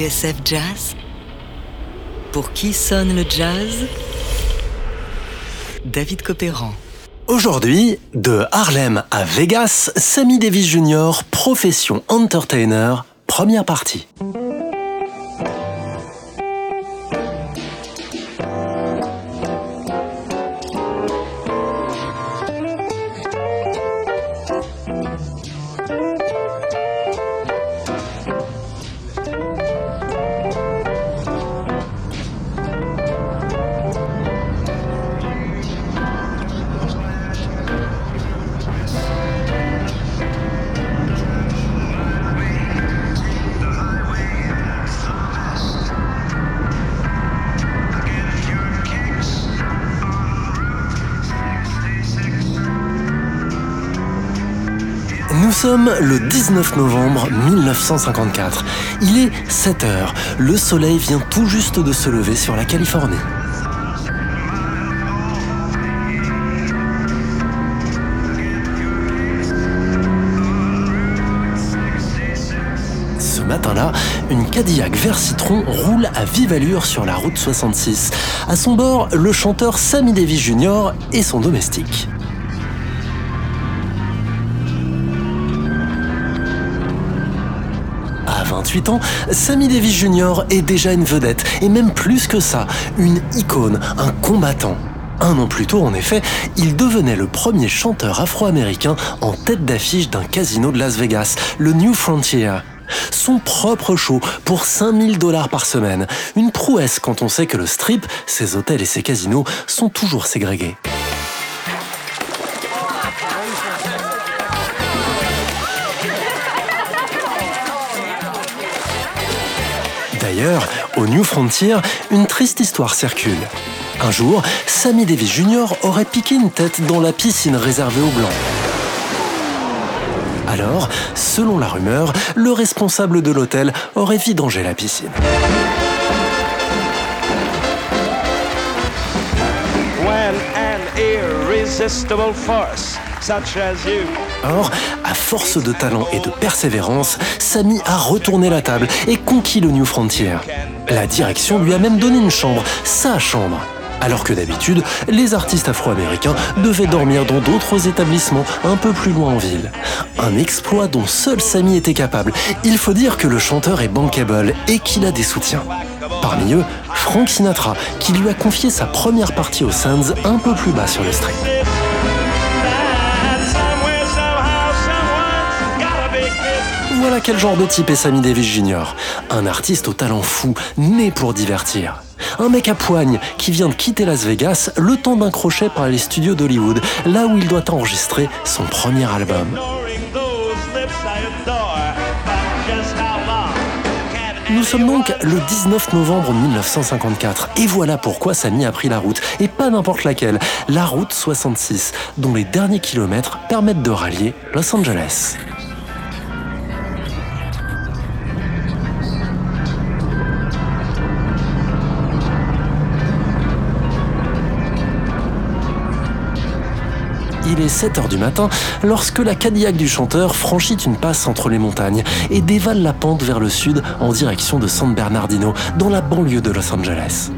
TSF Jazz Pour qui sonne le jazz? David Copéran. Aujourd'hui, de Harlem à Vegas, Sammy Davis Jr., profession entertainer, première partie. Sommes le 19 novembre 1954. Il est 7 heures. Le soleil vient tout juste de se lever sur la Californie. Ce matin-là, une Cadillac vert citron roule à vive allure sur la route 66. À son bord, le chanteur Sammy Davis Jr. et son domestique. 28 ans, Sammy Davis Jr. est déjà une vedette, et même plus que ça, une icône, un combattant. Un an plus tôt, en effet, il devenait le premier chanteur afro-américain en tête d'affiche d'un casino de Las Vegas, le New Frontier. Son propre show pour 5000 dollars par semaine. Une prouesse quand on sait que le strip, ses hôtels et ses casinos sont toujours ségrégés. D'ailleurs, au New Frontier, une triste histoire circule. Un jour, Sammy Davis Jr. aurait piqué une tête dans la piscine réservée aux Blancs. Alors, selon la rumeur, le responsable de l'hôtel aurait vidangé la piscine. when an irresistible force such as you Or, force de talent et de persévérance, Sammy a retourné la table et conquis le New Frontier. La direction lui a même donné une chambre, sa chambre. Alors que d'habitude, les artistes afro-américains devaient dormir dans d'autres établissements un peu plus loin en ville. Un exploit dont seul Sammy était capable. Il faut dire que le chanteur est bankable et qu'il a des soutiens. Parmi eux, Frank Sinatra, qui lui a confié sa première partie aux Sands un peu plus bas sur le strip. Voilà quel genre de type est Sammy Davis Jr. Un artiste au talent fou, né pour divertir. Un mec à poigne qui vient de quitter Las Vegas le temps d'un crochet par les studios d'Hollywood, là où il doit enregistrer son premier album. Nous sommes donc le 19 novembre 1954 et voilà pourquoi Sammy a pris la route, et pas n'importe laquelle, la route 66, dont les derniers kilomètres permettent de rallier Los Angeles. Il est 7 heures du matin lorsque la Cadillac du chanteur franchit une passe entre les montagnes et dévale la pente vers le sud en direction de San Bernardino, dans la banlieue de Los Angeles.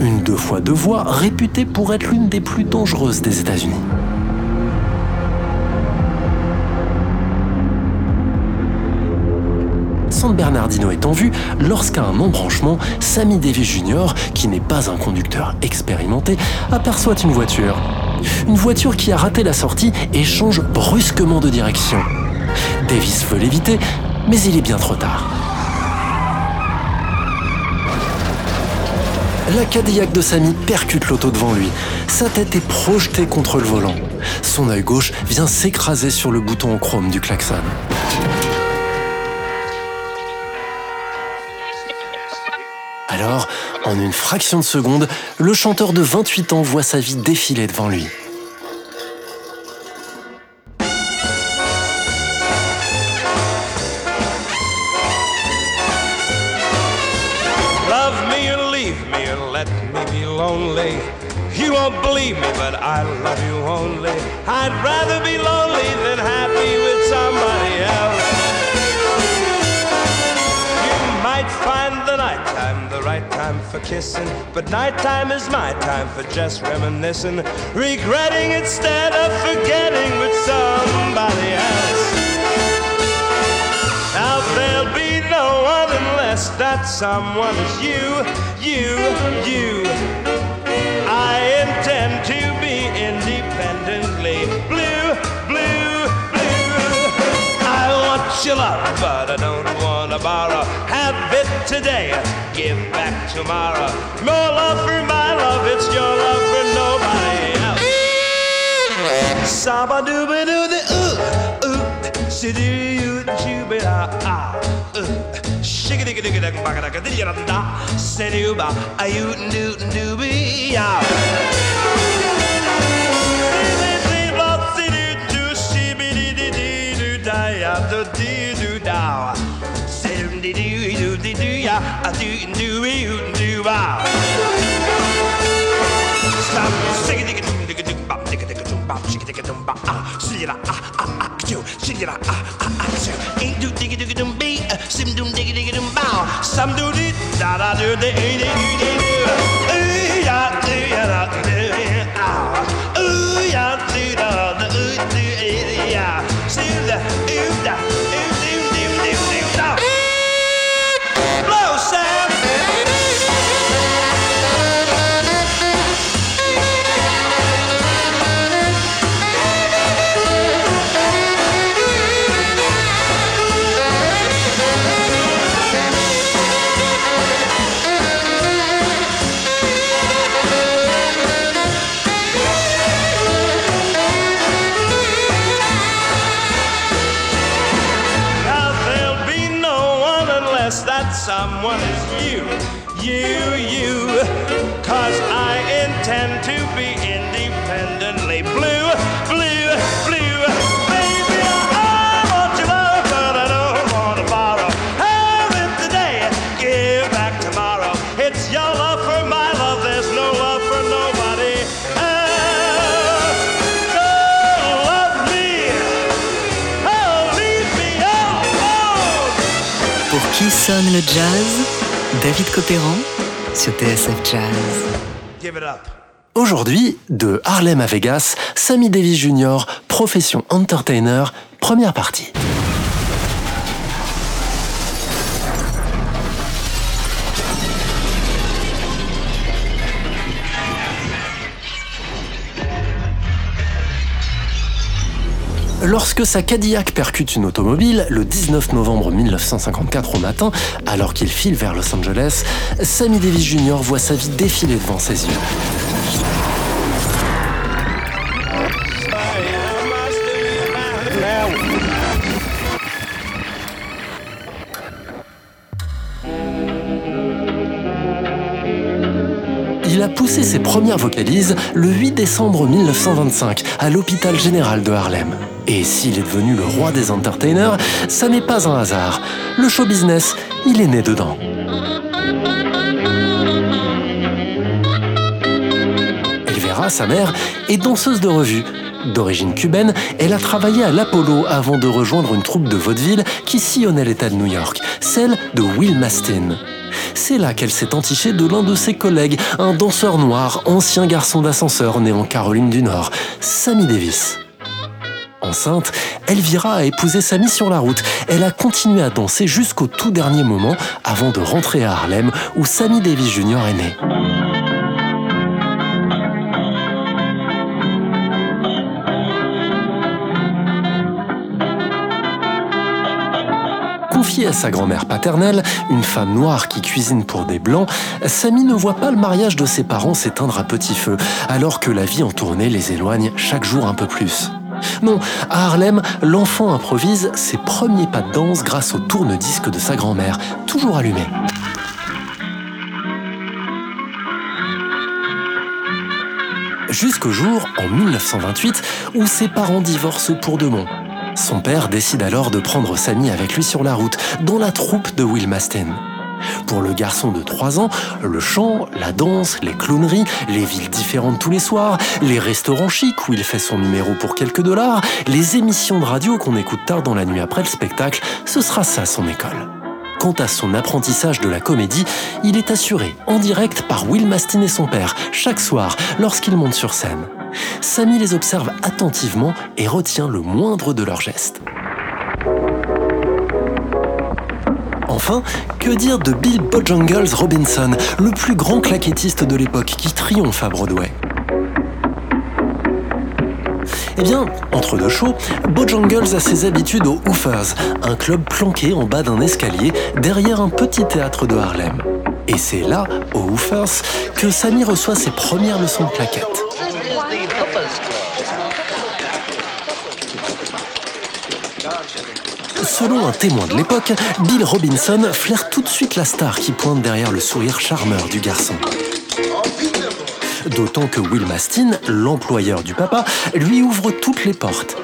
Une deux fois deux voies réputée pour être l'une des plus dangereuses des États-Unis. San Bernardino est en vue lorsqu'à un embranchement, Sammy Davis Jr., qui n'est pas un conducteur expérimenté, aperçoit une voiture. Une voiture qui a raté la sortie et change brusquement de direction. Davis veut l'éviter, mais il est bien trop tard. La Cadillac de Sammy percute l'auto devant lui. Sa tête est projetée contre le volant. Son œil gauche vient s'écraser sur le bouton en chrome du klaxon. Alors, en une fraction de seconde, le chanteur de 28 ans voit sa vie défiler devant lui. Love me leave me let me be lonely. You won't believe me, but I love you only. I'd rather be lonely than happy with somebody else. Right time for kissing, but nighttime is my time for just reminiscing, regretting instead of forgetting with somebody else. Now there'll be no one unless that someone is you, you, you. I intend to be independently blue, blue, blue. I want your love, but I don't want to borrow. Have today, give back tomorrow. More love for my love, it's your love for nobody else. Saba dooba doo the ooh, ooh, shidoo you chooba ah, ooh. Shigga digga digga digga bagga digga digga da da, sidooba, ayoo doo dooby ya. dum ba ah, see la ah, ah ah ah you, see la ah, ah ah ah you. Ain't do diggy diggy dum be, uh, sim dum diggy diggy dum bow, some do dee da da do dee dee dee dee. Sonne le jazz David Copéran sur TSF Jazz. Give it up. Aujourd'hui, de Harlem à Vegas, Sammy Davis Jr., profession entertainer, première partie. Lorsque sa Cadillac percute une automobile, le 19 novembre 1954 au matin, alors qu'il file vers Los Angeles, Sammy Davis Jr. voit sa vie défiler devant ses yeux. Il a poussé ses premières vocalises le 8 décembre 1925 à l'hôpital général de Harlem. Et s'il est devenu le roi des entertainers, ça n'est pas un hasard. Le show business, il est né dedans. Elvira, sa mère, est danseuse de revue. D'origine cubaine, elle a travaillé à l'Apollo avant de rejoindre une troupe de vaudeville qui sillonnait l'État de New York, celle de Will Mastin. C'est là qu'elle s'est entichée de l'un de ses collègues, un danseur noir, ancien garçon d'ascenseur né en Caroline du Nord, Sammy Davis. Elvira a épousé Sammy sur la route. Elle a continué à danser jusqu'au tout dernier moment avant de rentrer à Harlem où Sammy Davis Jr. est né. Confiée à sa grand-mère paternelle, une femme noire qui cuisine pour des blancs, Sammy ne voit pas le mariage de ses parents s'éteindre à petit feu, alors que la vie en tournée les éloigne chaque jour un peu plus. Non, à Harlem, l'enfant improvise ses premiers pas de danse grâce au tourne-disque de sa grand-mère, toujours allumé. Jusqu'au jour, en 1928, où ses parents divorcent pour de bon. Son père décide alors de prendre Sammy avec lui sur la route, dans la troupe de Will Mastin. Pour le garçon de 3 ans, le chant, la danse, les clowneries, les villes différentes tous les soirs, les restaurants chics où il fait son numéro pour quelques dollars, les émissions de radio qu'on écoute tard dans la nuit après le spectacle, ce sera ça son école. Quant à son apprentissage de la comédie, il est assuré en direct par Will Mastin et son père, chaque soir, lorsqu'ils montent sur scène. Sammy les observe attentivement et retient le moindre de leurs gestes. Enfin, que dire de Bill Bojangles Robinson, le plus grand claquettiste de l'époque qui triomphe à Broadway? Eh bien, entre deux shows, Bojangles a ses habitudes au Hoofers, un club planqué en bas d'un escalier derrière un petit théâtre de Harlem. Et c'est là, au Hoofers, que Sammy reçoit ses premières leçons de claquettes. Selon un témoin de l'époque, Bill Robinson flaire tout de suite la star qui pointe derrière le sourire charmeur du garçon. D'autant que Will Mastin, l'employeur du papa, lui ouvre toutes les portes.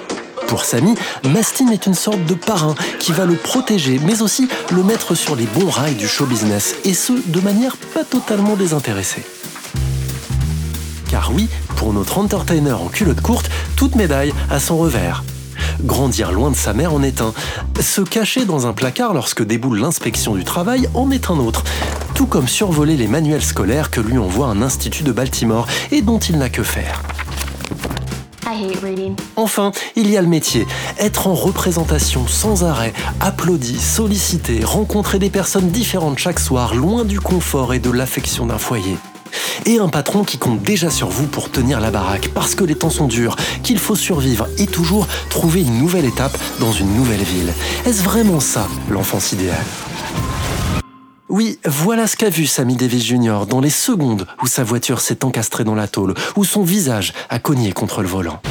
Pour Sammy, Mastin est une sorte de parrain qui va le protéger, mais aussi le mettre sur les bons rails du show business, et ce, de manière pas totalement désintéressée. Car oui, pour notre entertainer en culotte courte, toute médaille a son revers. Grandir loin de sa mère en est un. Se cacher dans un placard lorsque déboule l'inspection du travail en est un autre. Tout comme survoler les manuels scolaires que lui envoie un institut de Baltimore et dont il n'a que faire. Enfin, il y a le métier. Être en représentation sans arrêt, applaudi, sollicité, rencontrer des personnes différentes chaque soir, loin du confort et de l'affection d'un foyer et un patron qui compte déjà sur vous pour tenir la baraque parce que les temps sont durs, qu'il faut survivre et toujours trouver une nouvelle étape dans une nouvelle ville. Est-ce vraiment ça l'enfance idéale oui, voilà ce qu'a vu Sammy Davis Jr. dans les secondes où sa voiture s'est encastrée dans la tôle, où son visage a cogné contre le volant.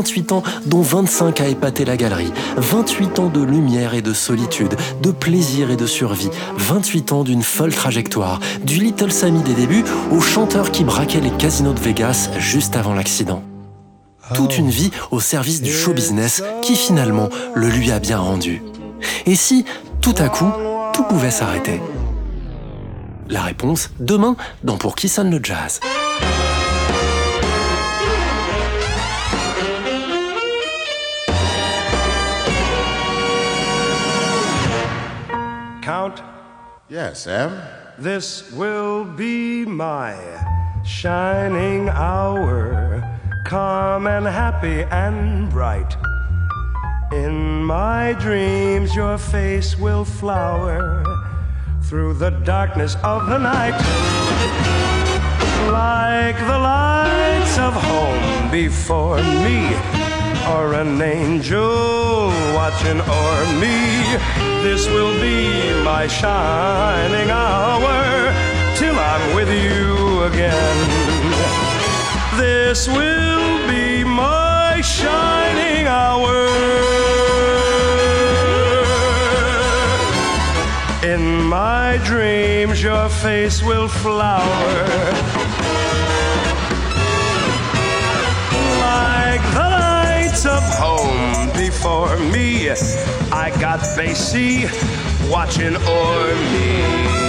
28 ans dont 25 à épater la galerie, 28 ans de lumière et de solitude, de plaisir et de survie, 28 ans d'une folle trajectoire, du Little Sammy des débuts au chanteur qui braquait les casinos de Vegas juste avant l'accident. Toute une vie au service du show business qui finalement le lui a bien rendu. Et si, tout à coup, tout pouvait s'arrêter? La réponse, demain, dans Pour qui sonne le jazz. Yes, Em? This will be my shining hour, calm and happy and bright. In my dreams, your face will flower through the darkness of the night. Like the lights of home before me or an angel watching o'er me. This will be my shining hour till I'm with you again. This will be my shining hour. In my dreams, your face will flower like the of home me. I got Basie watching o'er me.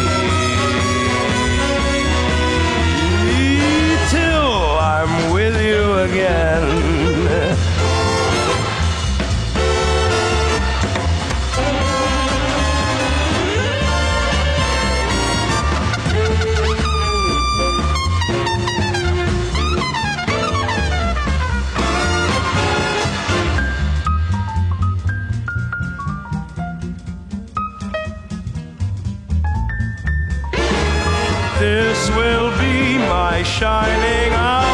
This will be my shining hour.